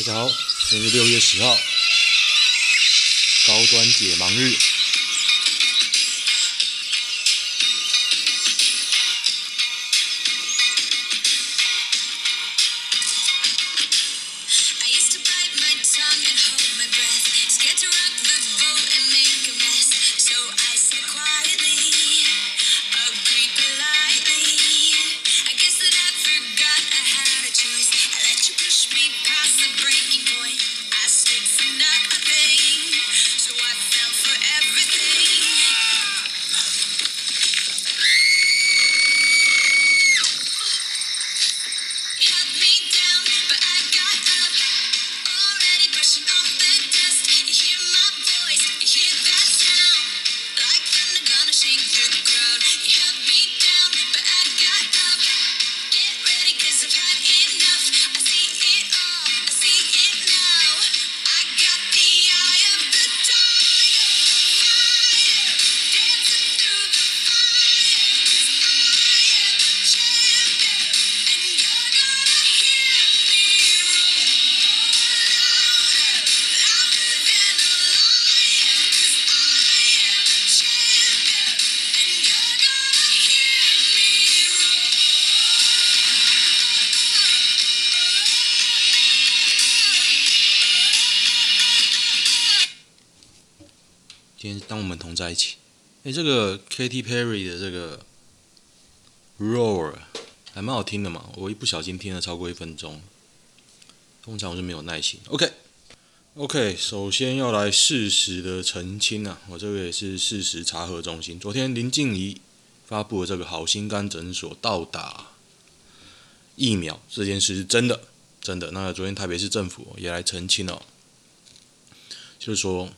大家好，今天是六月十号，高端解盲日。在一起，哎，这个 Katy Perry 的这个 Roar 还蛮好听的嘛，我一不小心听了超过一分钟，通常我是没有耐心。OK，OK，首先要来事实的澄清啊，我这个也是事实查核中心。昨天林静怡发布的这个好心肝诊所到达疫苗这件事是真的，真的。那昨天台北市政府也来澄清了，就是说。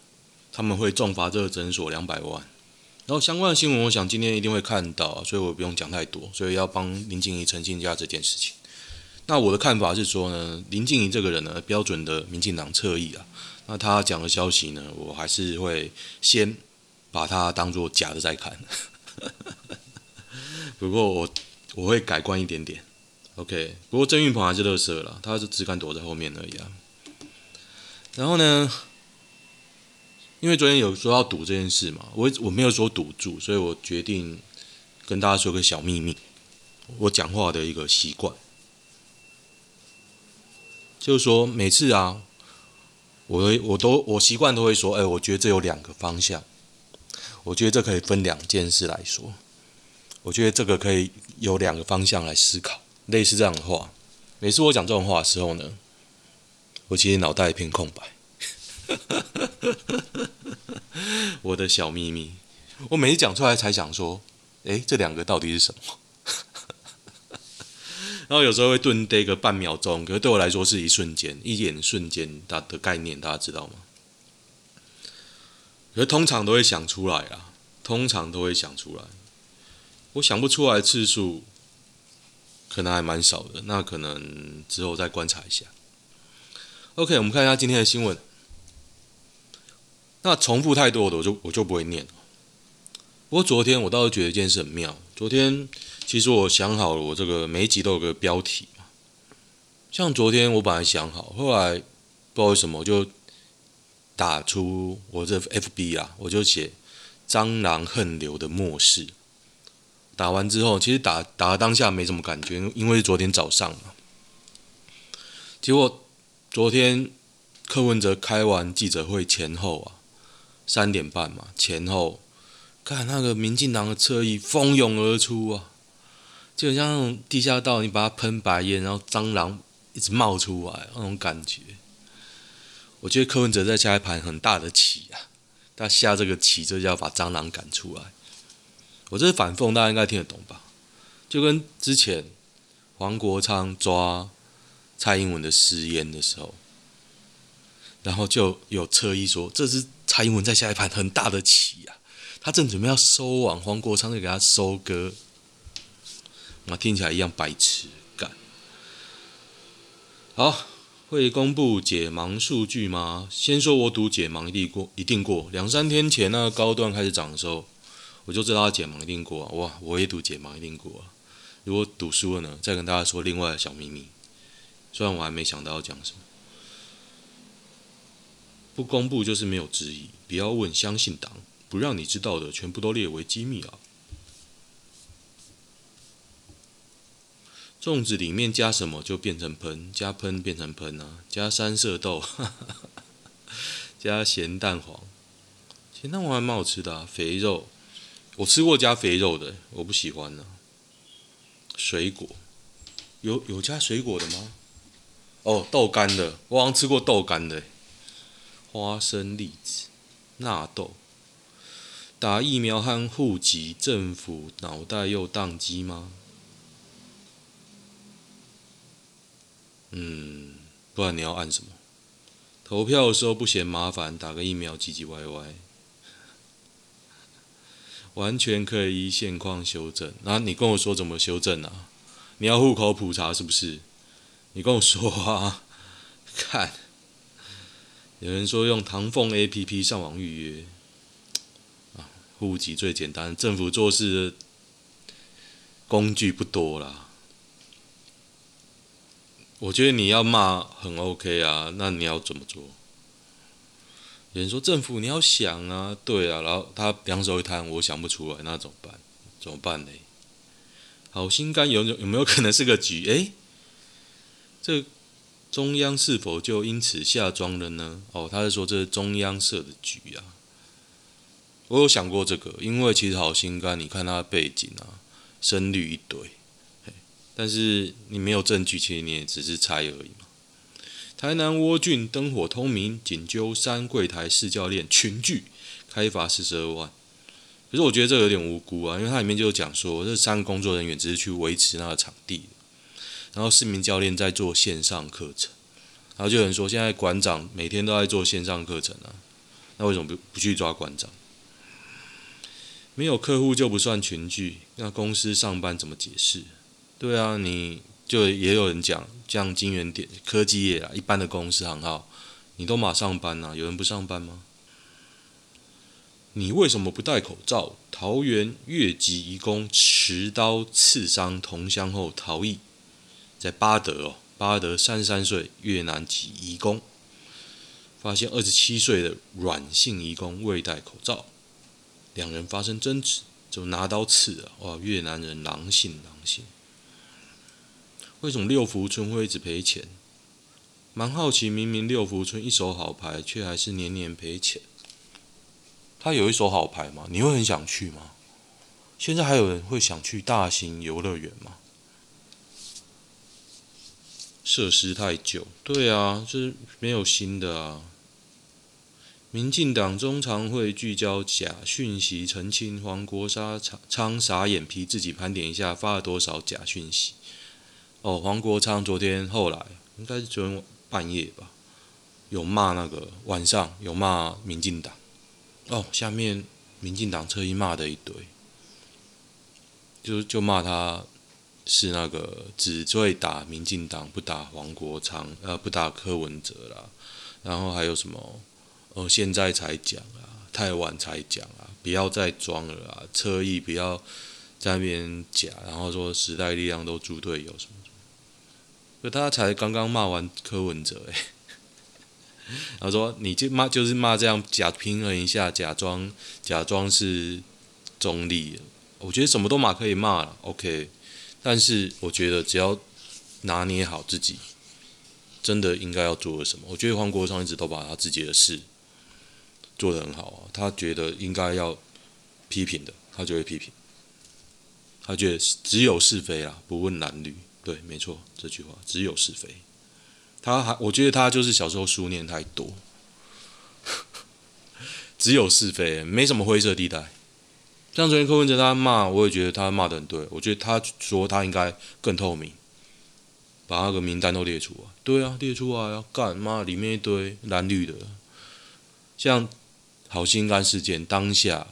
他们会重罚这个诊所两百万，然后相关的新闻，我想今天一定会看到，所以我不用讲太多，所以要帮林静怡澄清一下这件事情。那我的看法是说呢，林静怡这个人呢，标准的民进党侧翼啊，那他讲的消息呢，我还是会先把它当做假的再看。不过我我会改观一点点，OK。不过郑运鹏还是乐色了，他是只敢躲在后面而已啊。然后呢？因为昨天有说要赌这件事嘛，我我没有说赌注，所以我决定跟大家说个小秘密，我讲话的一个习惯，就是说每次啊，我我都我习惯都会说，哎，我觉得这有两个方向，我觉得这可以分两件事来说，我觉得这个可以有两个方向来思考，类似这样的话，每次我讲这种话的时候呢，我其实脑袋一片空白。我的小秘密，我每次讲出来才想说，诶，这两个到底是什么？然后有时候会顿呆个半秒钟，可是对我来说是一瞬间，一眼瞬间它的概念，大家知道吗？可是通常都会想出来啊，通常都会想出来。我想不出来次数，可能还蛮少的，那可能之后再观察一下。OK，我们看一下今天的新闻。那重复太多的，我就我就不会念。不过昨天我倒是觉得一件事很妙。昨天其实我想好了，我这个每一集都有个标题嘛。像昨天我本来想好，后来不知道为什么我就打出我这 FB 啊，我就写“蟑螂横流的末世”。打完之后，其实打打当下没什么感觉，因为是昨天早上嘛。结果昨天柯文哲开完记者会前后啊。三点半嘛，前后看那个民进党的侧翼蜂拥而出啊，就很像那种地下道，你把它喷白烟，然后蟑螂一直冒出来那种感觉。我觉得柯文哲在下一盘很大的棋啊，他下这个棋就是要把蟑螂赶出来。我这是反讽，大家应该听得懂吧？就跟之前黄国昌抓蔡英文的私烟的时候，然后就有侧翼说这是。蔡英文在下一盘很大的棋啊，他正准备要收网，黄国昌就给他收割，那听起来一样白痴干。好，会公布解盲数据吗？先说我赌解盲一定过，一定过。两三天前那个高端开始涨的时候，我就知道他解盲一定过啊。哇，我也赌解盲一定过啊。如果赌输了呢？再跟大家说另外的小秘密，虽然我还没想到要讲什么。不公布就是没有质疑，不要问，相信党，不让你知道的全部都列为机密啊。粽子里面加什么就变成喷，加喷变成喷啊，加三色豆，哈哈哈，加咸蛋黄，咸蛋黄还蛮好吃的啊，肥肉，我吃过加肥肉的，我不喜欢呢、啊。水果，有有加水果的吗？哦，豆干的，我好像吃过豆干的。花生、栗子、纳豆，打疫苗和户籍，政府脑袋又宕机吗？嗯，不然你要按什么？投票的时候不嫌麻烦，打个疫苗唧唧歪歪，完全可以依现况修正。那、你跟我说怎么修正啊？你要户口普查是不是？你跟我说啊！看，有人说用唐凤 APP 上网预约啊，户籍最简单，政府做事工具不多啦。我觉得你要骂很 OK 啊，那你要怎么做？有人说政府你要想啊，对啊，然后他两手一摊，我想不出来，那怎么办？怎么办呢？好心肝有有没有可能是个局？诶，这中央是否就因此下庄了呢？哦，他是说这是中央设的局啊。我有想过这个，因为其实好心肝，你看他的背景啊，深绿一堆。但是你没有证据，其实你也只是猜而已嘛。台南窝郡灯火通明，锦州三柜台四教练群聚，开罚四十二万。可是我觉得这有点无辜啊，因为它里面就讲说，这三个工作人员只是去维持那个场地，然后四名教练在做线上课程，然后就有人说，现在馆长每天都在做线上课程啊，那为什么不不去抓馆长？没有客户就不算群聚，那公司上班怎么解释？对啊，你就也有人讲，像晶圆点科技业啊，一般的公司行号，你都马上班啊，有人不上班吗？你为什么不戴口罩？桃园越级移工持刀刺伤同乡后逃逸，在巴德哦，巴德三十三岁越南籍移工，发现二十七岁的阮姓移工未戴口罩，两人发生争执，就拿刀刺了。哇，越南人狼性狼性。为什么六福村会一直赔钱？蛮好奇，明明六福村一手好牌，却还是年年赔钱。他有一手好牌吗？你会很想去吗？现在还有人会想去大型游乐园吗？设施太旧，对啊，就是没有新的啊。民进党中常会聚焦假讯息澄清，黄国昌傻眼皮，自己盘点一下发了多少假讯息。哦，黄国昌昨天后来应该是昨天半夜吧，有骂那个晚上有骂民进党，哦，下面民进党特意骂的一堆，就就骂他是那个只会打民进党不打黄国昌，呃，不打柯文哲啦，然后还有什么哦，现在才讲啊，太晚才讲啊，不要再装了啊，车意不要在那边假，然后说时代力量都猪队友什么。就他才刚刚骂完柯文哲哎，他说你就骂就是骂这样假平衡一下，假装假装是中立，我觉得什么都骂可以骂了，OK，但是我觉得只要拿捏好自己，真的应该要做什么？我觉得黄国昌一直都把他自己的事做得很好啊，他觉得应该要批评的，他就会批评，他觉得只有是非啊，不问男女。对，没错，这句话只有是非。他还，我觉得他就是小时候书念太多，只有是非，没什么灰色地带。像昨天柯文哲他骂，我也觉得他骂得很对。我觉得他说他应该更透明，把那个名单都列出来。对啊，列出来啊干嘛？里面一堆蓝绿的，像好心肝事件当下，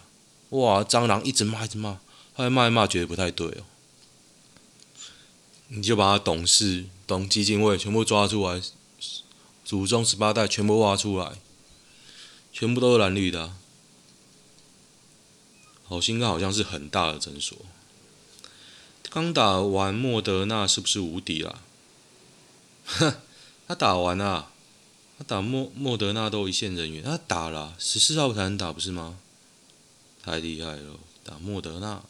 哇，蟑螂一直骂一直骂，后来骂一骂觉得不太对哦。你就把他董事、董基金会全部抓出来，祖宗十八代全部挖出来，全部都是蓝绿的。好心肝好像是很大的诊所，刚打完莫德纳是不是无敌了？哼，他打完了，他打莫莫德纳都一线人员，他打了十四号才能打不是吗？太厉害了，打莫德纳。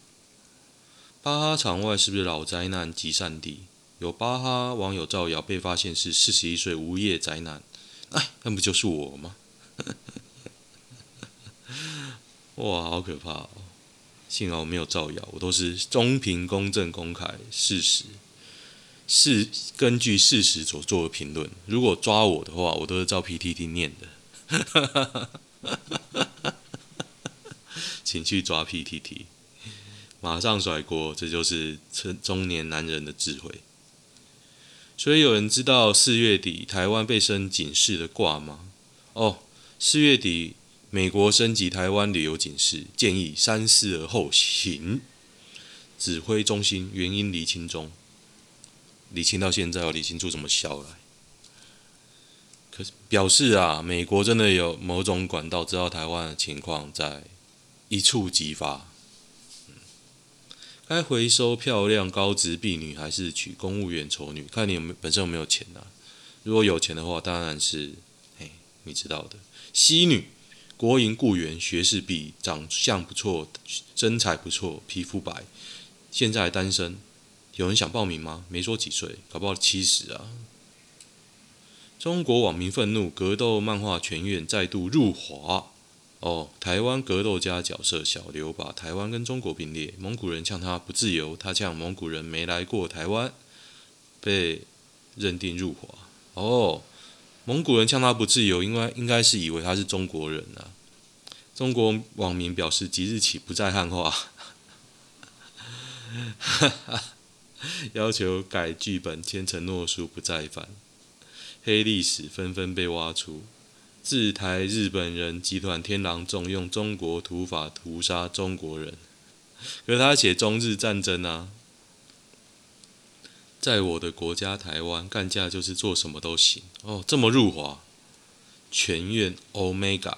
巴哈场外是不是老灾难集散地？有巴哈网友造谣，被发现是四十一岁无业宅男。哎，那不就是我吗？哇，好可怕哦！幸好我没有造谣，我都是中平、公正、公开、事实，是根据事实所做的评论。如果抓我的话，我都是照 PTT 念的。请去抓 PTT，马上甩锅，这就是成中年男人的智慧。所以有人知道四月底台湾被升警示的挂吗？哦，四月底美国升级台湾旅游警示，建议三思而后行。指挥中心原因厘清中，厘清到现在要厘清出什么消来？可是表示啊，美国真的有某种管道知道台湾的情况，在一触即发。该回收漂亮高职婢女，还是娶公务员丑女？看你有没有本身有没有钱呐、啊？如果有钱的话，当然是，嘿，你知道的，西女，国营雇员，学士毕，长相不错，身材不错，皮肤白，现在单身。有人想报名吗？没说几岁，搞不好七十啊。中国网民愤怒，格斗漫画全院再度入华。哦，台湾格斗家角色小刘把台湾跟中国并列，蒙古人呛他不自由，他呛蒙古人没来过台湾，被认定入华。哦，蒙古人呛他不自由，应该应该是以为他是中国人啊。中国网民表示即日起不再汉化，要求改剧本签承诺书不再犯，黑历史纷纷被挖出。自台日本人集团天狼众用中国土法屠杀中国人，可他写中日战争啊，在我的国家台湾干架就是做什么都行哦，这么入华，全院 Omega，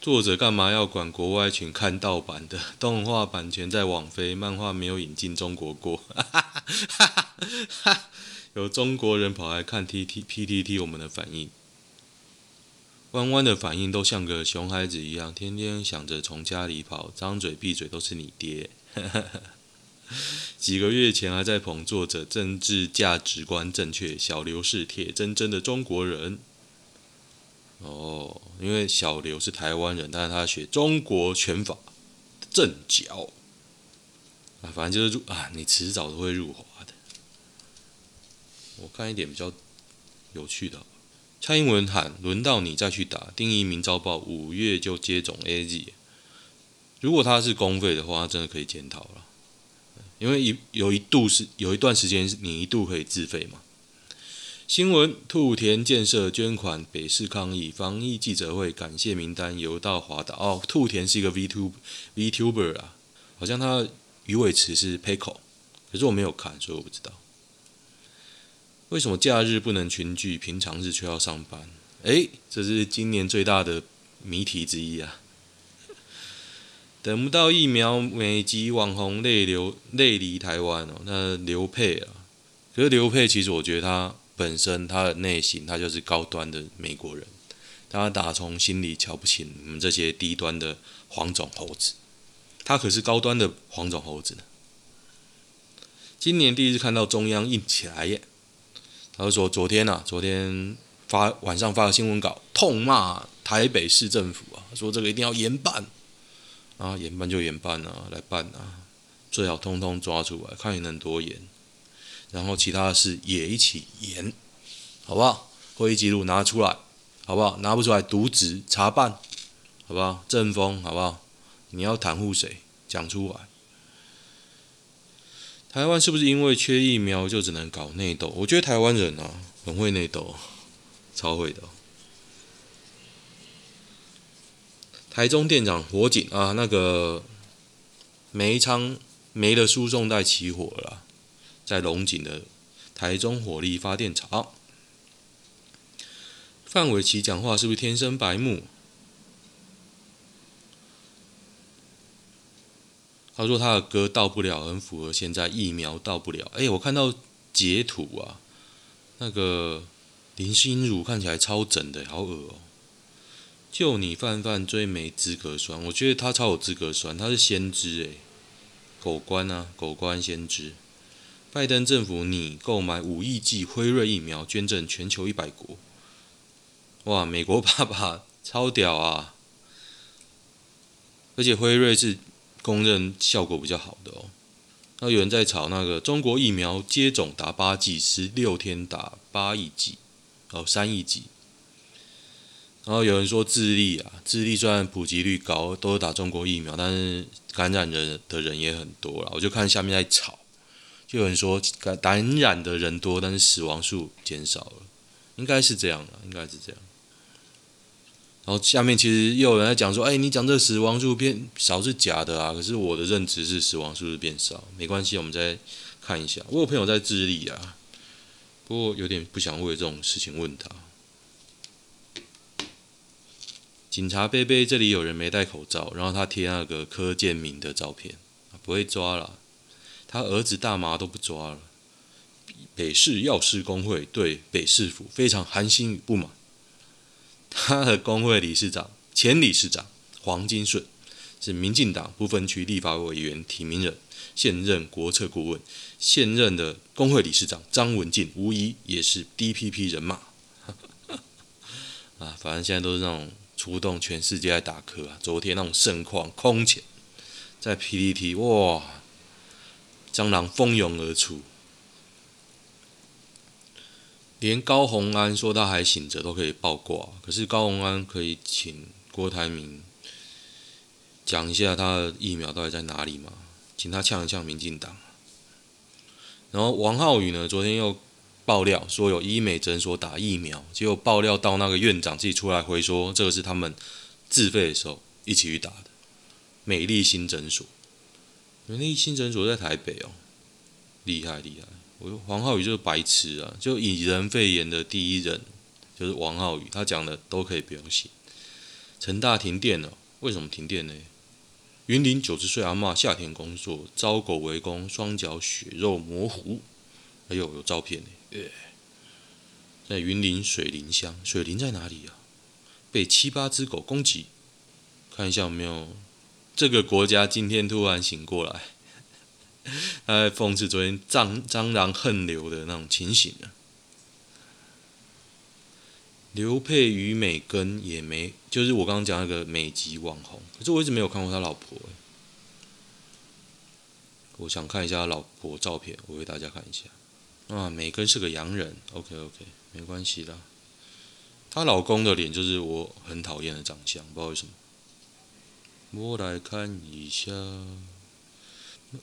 作者干嘛要管国外群看盗版的 动画版权在网飞，漫画没有引进中国过，有中国人跑来看 T T P T T 我们的反应。弯弯的反应都像个熊孩子一样，天天想着从家里跑，张嘴闭嘴都是你爹。几个月前还在捧作者政治价值观正确，小刘是铁铮铮的中国人。哦，因为小刘是台湾人，但是他学中国拳法正脚。啊，反正就是入啊，你迟早都会入华的。我看一点比较有趣的。蔡英文喊：“轮到你再去打。”丁一鸣遭报五月就接种 AZ。如果他是公费的话，他真的可以检讨了。因为一有一度是有一段时间，你一度可以自费嘛。新闻：兔田建设捐款北市抗议防疫记者会，感谢名单邮到华岛。哦，兔田是一个 VTuber VTuber 啊，好像他鱼尾词是 Peiko，可是我没有看，所以我不知道。为什么假日不能群聚，平常日却要上班？诶，这是今年最大的谜题之一啊！等不到疫苗，美籍网红泪流泪离台湾哦。那刘沛啊，可是刘沛其实我觉得他本身他的内心他就是高端的美国人，他打从心里瞧不起你们这些低端的黄种猴子，他可是高端的黄种猴子呢。今年第一次看到中央硬起来耶！他就说：“昨天呐、啊，昨天发晚上发个新闻稿，痛骂台北市政府啊，说这个一定要严办啊，严办就严办啊，来办啊，最好通通抓出来，看你能多严。然后其他的事也一起严，好不好？会议记录拿出来，好不好？拿不出来，渎职查办，好不好？政风，好不好？你要袒护谁？讲出来。”台湾是不是因为缺疫苗就只能搞内斗？我觉得台湾人啊很会内斗，超会的。台中店长火警啊，那个煤仓煤的输送带起火了，在龙井的台中火力发电厂。范玮琪讲话是不是天生白目？他说他的歌到不了，很符合现在疫苗到不了。哎，我看到截图啊，那个林心如看起来超整的，好恶哦、就你范范最没资格酸，我觉得他超有资格酸，他是先知诶，狗官啊，狗官先知。拜登政府拟购买五亿剂辉瑞疫苗，捐赠全球一百国。哇，美国爸爸超屌啊！而且辉瑞是公认效果比较好的哦。那有人在炒那个中国疫苗接种打八剂，十六天打八亿剂。哦，三亿剂，然后有人说智利啊，智利虽然普及率高，都是打中国疫苗，但是感染人的人也很多了。我就看下面在吵，就有人说感感染的人多，但是死亡数减少了，应该是这样的，应该是这样。然后下面其实又有人在讲说，哎，你讲这死亡数变少是假的啊，可是我的认知是死亡数是变少，没关系，我们再看一下。我有朋友在智利啊。不过有点不想为这种事情问他。警察贝贝，这里有人没戴口罩，然后他贴那个柯建铭的照片，不会抓了。他儿子大麻都不抓了。北市药师公会对北市府非常寒心与不满。他的工会理事长、前理事长黄金顺是民进党不分区立法委员提名人。现任国策顾问，现任的工会理事长张文静，无疑也是 DPP 人马。啊，反正现在都是那种出动全世界来打柯啊。昨天那种盛况空前，在 PTT 哇，蟑螂蜂拥而出，连高虹安说他还醒着都可以爆挂。可是高虹安可以请郭台铭讲一下他的疫苗到底在哪里吗？请他呛一呛民进党。然后王浩宇呢，昨天又爆料说有医美诊所打疫苗，结果爆料到那个院长自己出来回说，这个是他们自费的时候一起去打的。美丽新诊所，美丽新诊所在台北哦，厉害厉害！我说王浩宇就是白痴啊，就引人肺炎的第一人就是王浩宇，他讲的都可以不用信。成大停电了，为什么停电呢？云林九十岁阿嬷夏天工作遭狗围攻，双脚血肉模糊。哎呦，有照片呢！在云林水林乡，水林在哪里啊？被七八只狗攻击。看一下有没有这个国家今天突然醒过来，他在讽刺昨天蟑蟑螂横流的那种情形呢。刘佩与美根也没，就是我刚刚讲那个美籍网红，可是我一直没有看过他老婆。我想看一下他老婆照片，我给大家看一下。啊，美根是个洋人，OK OK，没关系啦。她老公的脸就是我很讨厌的长相，不知道为什么。我来看一下，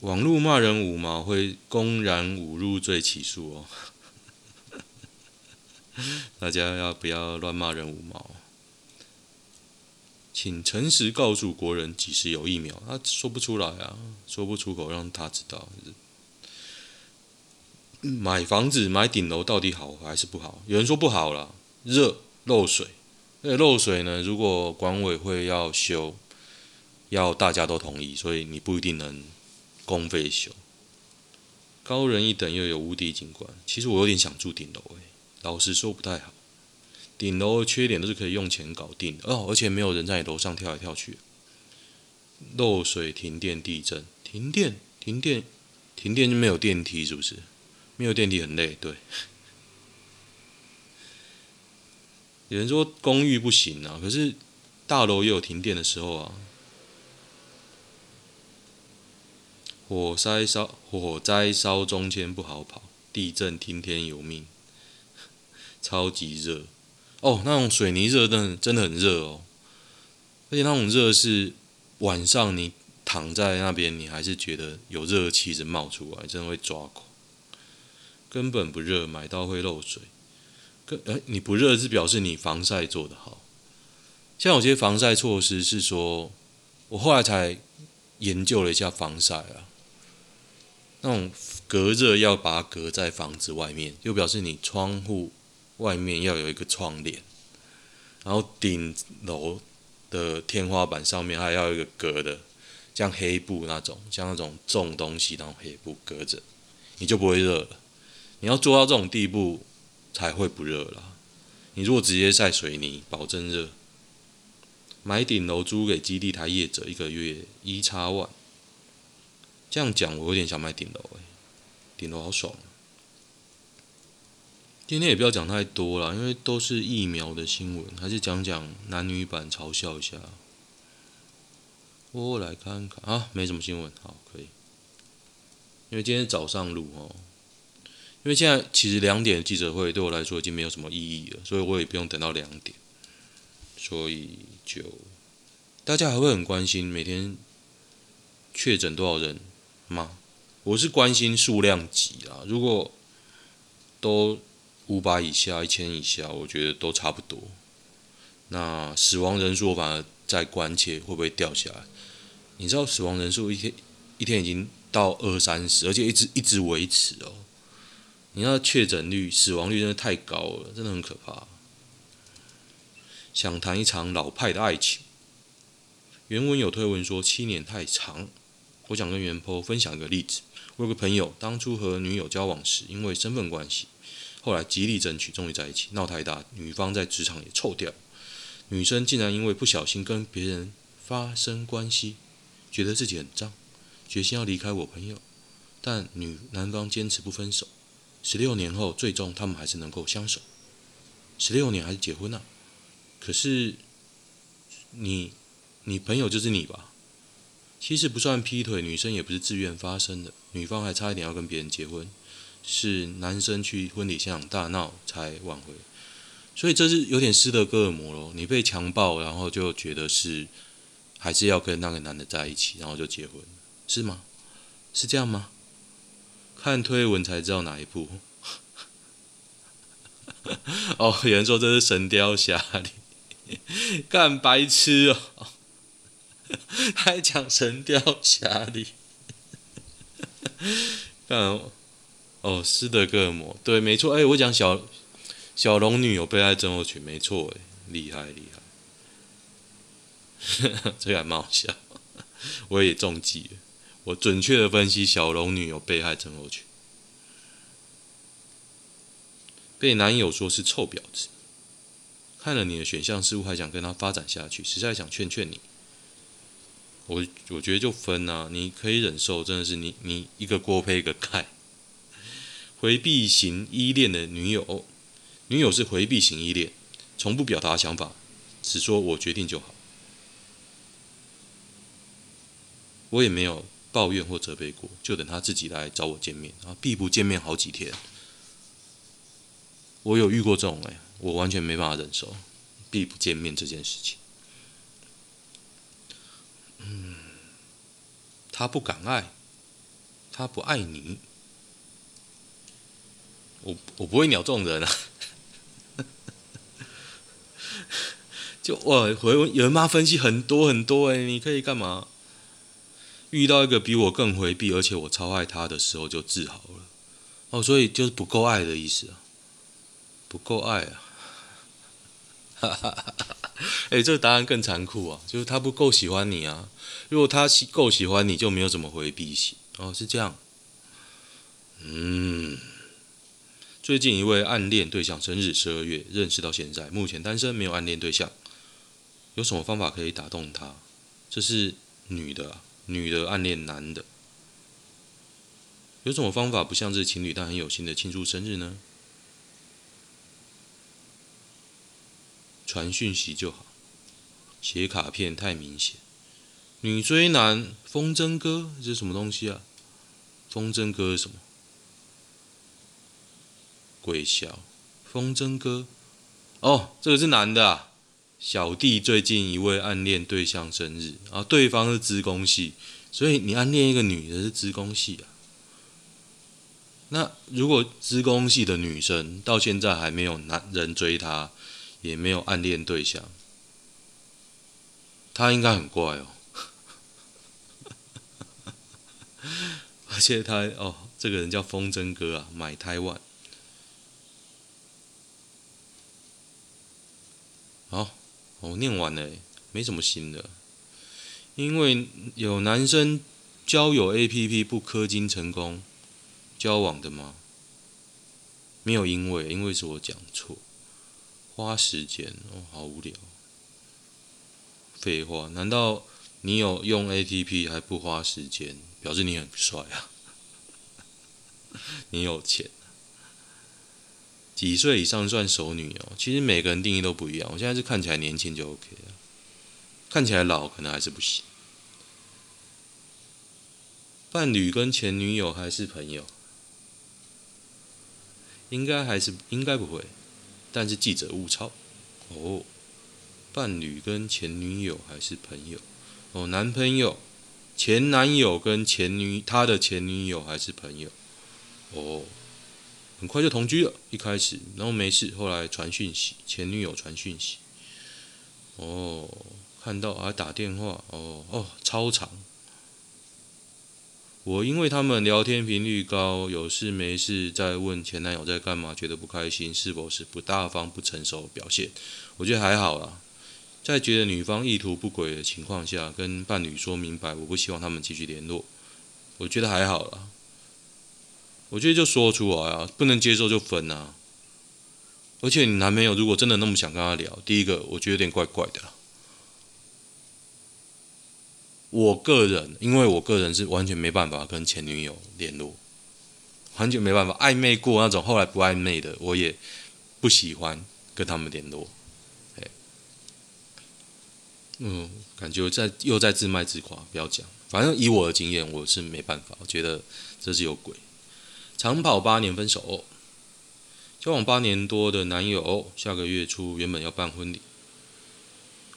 网络骂人五毛会公然侮辱罪起诉哦。大家要不要乱骂人五毛？请诚实告诉国人几时有疫苗。他说不出来啊，说不出口，让他知道。买房子买顶楼到底好还是不好？有人说不好了，热漏水。那漏水呢？如果管委会要修，要大家都同意，所以你不一定能公费修。高人一等又有无敌景观，其实我有点想住顶楼诶。老实说不太好，顶楼的缺点都是可以用钱搞定的哦，而且没有人在你楼上跳来跳去。漏水、停电、地震、停电、停电、停电就没有电梯，是不是？没有电梯很累，对。有人说公寓不行啊，可是大楼也有停电的时候啊。火灾烧火灾烧中间不好跑，地震听天由命。超级热哦，那种水泥热真的真的很热哦，而且那种热是晚上你躺在那边，你还是觉得有热气直冒出来，真的会抓狂。根本不热，买到会漏水。跟哎，你不热是表示你防晒做得好。像有些防晒措施是说，我后来才研究了一下防晒啊，那种隔热要把它隔在房子外面，就表示你窗户。外面要有一个窗帘，然后顶楼的天花板上面还要有一个隔的，像黑布那种，像那种重东西那种黑布隔着，你就不会热了。你要做到这种地步才会不热了，你如果直接晒水泥，保证热。买顶楼租给基地台业者，一个月一差万。这样讲，我有点想买顶楼诶，顶楼好爽。今天也不要讲太多了，因为都是疫苗的新闻，还是讲讲男女版嘲笑一下。我来看看啊，没什么新闻，好，可以。因为今天早上录哦，因为现在其实两点记者会对我来说已经没有什么意义了，所以我也不用等到两点，所以就大家还会很关心每天确诊多少人吗？我是关心数量级啊，如果都五百以下、一千以下，我觉得都差不多。那死亡人数反而在关切会不会掉下来？你知道死亡人数一天一天已经到二三十，而且一直一直维持哦。你那确诊率、死亡率真的太高了，真的很可怕。想谈一场老派的爱情。原文有推文说七年太长，我想跟原 PO 分享一个例子。我有个朋友当初和女友交往时，因为身份关系。后来极力争取，终于在一起。闹太大，女方在职场也臭掉。女生竟然因为不小心跟别人发生关系，觉得自己很脏，决心要离开我朋友。但女男方坚持不分手。十六年后，最终他们还是能够相守。十六年还是结婚了啊？可是你，你朋友就是你吧？其实不算劈腿，女生也不是自愿发生的，女方还差一点要跟别人结婚。是男生去婚礼现场大闹才挽回，所以这是有点斯德哥尔摩咯。你被强暴，然后就觉得是还是要跟那个男的在一起，然后就结婚，是吗？是这样吗？看推文才知道哪一部。哦，有人说这是《神雕侠侣》，干白痴哦，还讲《神雕侠侣》，干。哦，斯德哥尔摩，对，没错，哎，我讲小小龙女有被害症候群，没错，哎，厉害厉害，这个还蛮好笑，我也中计了，我准确的分析小龙女有被害症候群，被男友说是臭婊子，看了你的选项，似乎还想跟他发展下去，实在想劝劝你，我我觉得就分啊，你可以忍受，真的是你你一个锅配一个盖。回避型依恋的女友，女友是回避型依恋，从不表达想法，只说我决定就好。我也没有抱怨或责备过，就等他自己来找我见面啊，避不见面好几天。我有遇过这种哎，我完全没办法忍受避不见面这件事情。嗯，他不敢爱，他不爱你。我我不会鸟这种人啊，就哇回有人妈分析很多很多哎，你可以干嘛？遇到一个比我更回避，而且我超爱他的时候就治好了。哦，所以就是不够爱的意思啊，不够爱啊，哈哈哈哈哎，这个答案更残酷啊，就是他不够喜欢你啊，如果他喜够喜欢你就没有怎么回避型哦，是这样，嗯。最近一位暗恋对象生日十二月，认识到现在，目前单身，没有暗恋对象。有什么方法可以打动他？这是女的啊，女的暗恋男的。有什么方法不像是情侣但很有心的庆祝生日呢？传讯息就好，写卡片太明显。女追男风筝歌，这是什么东西啊？风筝歌是什么？鬼笑，风筝歌，哦，这个是男的啊。小弟最近一位暗恋对象生日啊，对方是职工系，所以你暗恋一个女的是职工系啊。那如果职工系的女生到现在还没有男人追她，也没有暗恋对象，她应该很怪哦。而且她哦，这个人叫风筝哥啊，买台湾。好，我念完了，没什么新的。因为有男生交友 APP 不氪金成功交往的吗？没有，因为因为是我讲错。花时间哦，好无聊。废话，难道你有用 ATP 还不花时间，表示你很帅啊？你有钱？几岁以上算熟女哦？其实每个人定义都不一样。我现在是看起来年轻就 OK 了，看起来老可能还是不行。伴侣跟前女友还是朋友？应该还是应该不会，但是记者误抄哦。伴侣跟前女友还是朋友？哦，男朋友、前男友跟前女他的前女友还是朋友？哦，很快就同居了，一开始，然后没事，后来传讯息，前女友传讯息。哦，看到还打电话，哦哦，超长。我因为他们聊天频率高，有事没事在问前男友在干嘛，觉得不开心，是否是不大方、不成熟表现？我觉得还好啦，在觉得女方意图不轨的情况下，跟伴侣说明白，我不希望他们继续联络，我觉得还好啦。我觉得就说出来啊，不能接受就分啊。而且你男朋友如果真的那么想跟他聊，第一个我觉得有点怪怪的。我个人，因为我个人是完全没办法跟前女友联络，完全没办法暧昧过那种，后来不暧昧的，我也不喜欢跟他们联络。嗯，感觉在又在自卖自夸，不要讲。反正以我的经验，我是没办法，我觉得这是有鬼。长跑八年分手，交往八年多的男友，下个月初原本要办婚礼。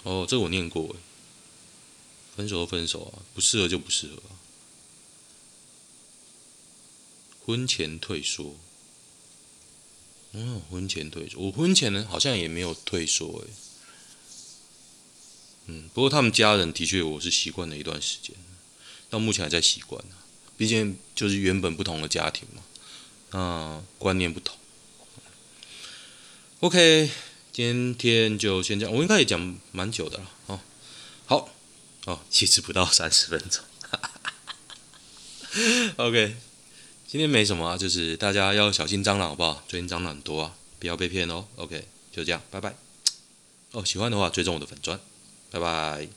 哦，这我念过。分手就分手啊，不适合就不适合啊。婚前退缩，嗯，婚前退缩，我婚前呢好像也没有退缩诶。嗯，不过他们家人的确我是习惯了一段时间，到目前还在习惯呢。毕竟就是原本不同的家庭嘛，啊，观念不同。OK，今天就先这样，我应该也讲蛮久的了，哦，好。哦，其实不到三十分钟。OK，今天没什么啊，就是大家要小心蟑螂，好不好？最近蟑螂很多啊，不要被骗哦。OK，就这样，拜拜。哦，喜欢的话追踪我的粉专，拜拜。